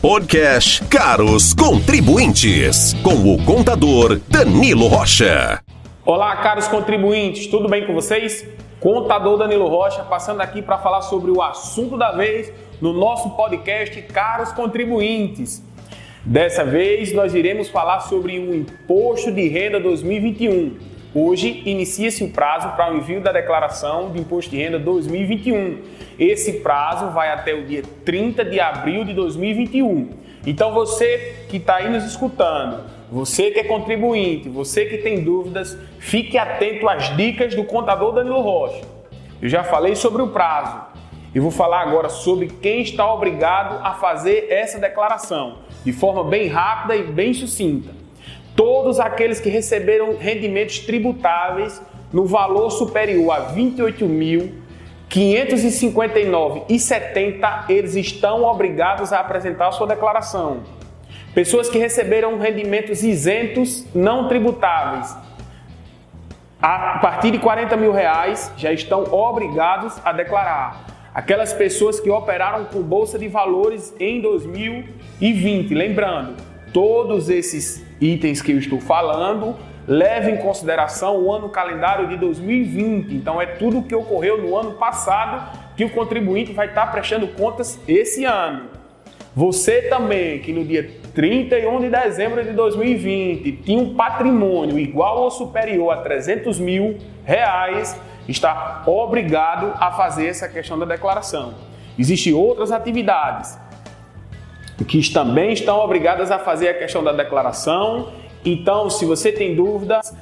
Podcast Caros Contribuintes, com o contador Danilo Rocha. Olá, caros contribuintes, tudo bem com vocês? Contador Danilo Rocha passando aqui para falar sobre o assunto da vez no nosso podcast Caros Contribuintes. Dessa vez nós iremos falar sobre o Imposto de Renda 2021. Hoje inicia-se o prazo para o envio da declaração de Imposto de Renda 2021. Esse prazo vai até o dia 30 de abril de 2021. Então você que está aí nos escutando, você que é contribuinte, você que tem dúvidas, fique atento às dicas do contador Danilo Rocha. Eu já falei sobre o prazo. e vou falar agora sobre quem está obrigado a fazer essa declaração de forma bem rápida e bem sucinta todos aqueles que receberam rendimentos tributáveis no valor superior a R$ 28.559,70, eles estão obrigados a apresentar sua declaração. Pessoas que receberam rendimentos isentos não tributáveis a partir de 40 mil reais já estão obrigados a declarar. Aquelas pessoas que operaram com bolsa de valores em 2020, lembrando, todos esses itens que eu estou falando leva em consideração o ano calendário de 2020. Então é tudo o que ocorreu no ano passado que o contribuinte vai estar prestando contas esse ano. Você também que no dia 31 de dezembro de 2020 tinha um patrimônio igual ou superior a 300 mil reais, está obrigado a fazer essa questão da declaração. Existem outras atividades que também estão obrigadas a fazer a questão da declaração. Então, se você tem dúvidas,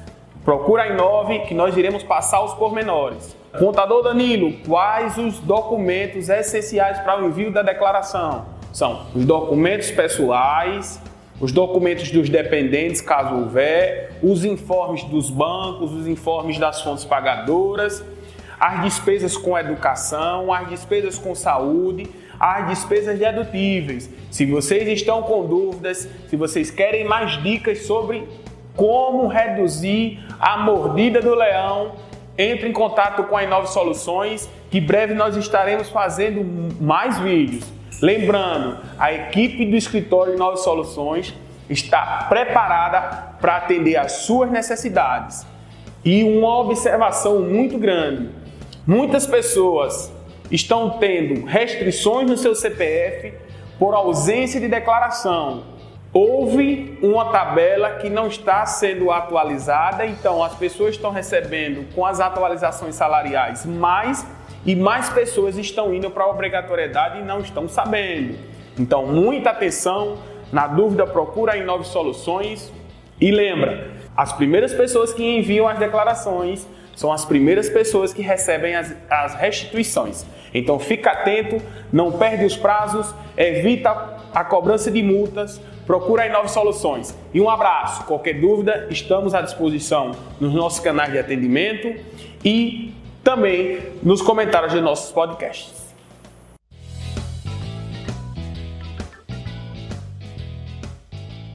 procura a Inove que nós iremos passar os pormenores. Contador Danilo, quais os documentos essenciais para o envio da declaração? São os documentos pessoais, os documentos dos dependentes, caso houver, os informes dos bancos, os informes das fontes pagadoras, as despesas com educação, as despesas com saúde, as despesas dedutíveis. Se vocês estão com dúvidas, se vocês querem mais dicas sobre como reduzir a mordida do leão, entre em contato com a Inove Soluções, que breve nós estaremos fazendo mais vídeos. Lembrando, a equipe do escritório Inove Soluções está preparada para atender às suas necessidades. E uma observação muito grande: muitas pessoas estão tendo restrições no seu CPF por ausência de declaração. Houve uma tabela que não está sendo atualizada, então as pessoas estão recebendo com as atualizações salariais mais e mais pessoas estão indo para a obrigatoriedade e não estão sabendo. Então, muita atenção, na dúvida, procura em Nove Soluções e lembra, as primeiras pessoas que enviam as declarações são as primeiras pessoas que recebem as, as restituições. Então fica atento, não perde os prazos, evita a cobrança de multas, procura aí novas soluções. E um abraço. Qualquer dúvida, estamos à disposição nos nossos canais de atendimento e também nos comentários de nossos podcasts.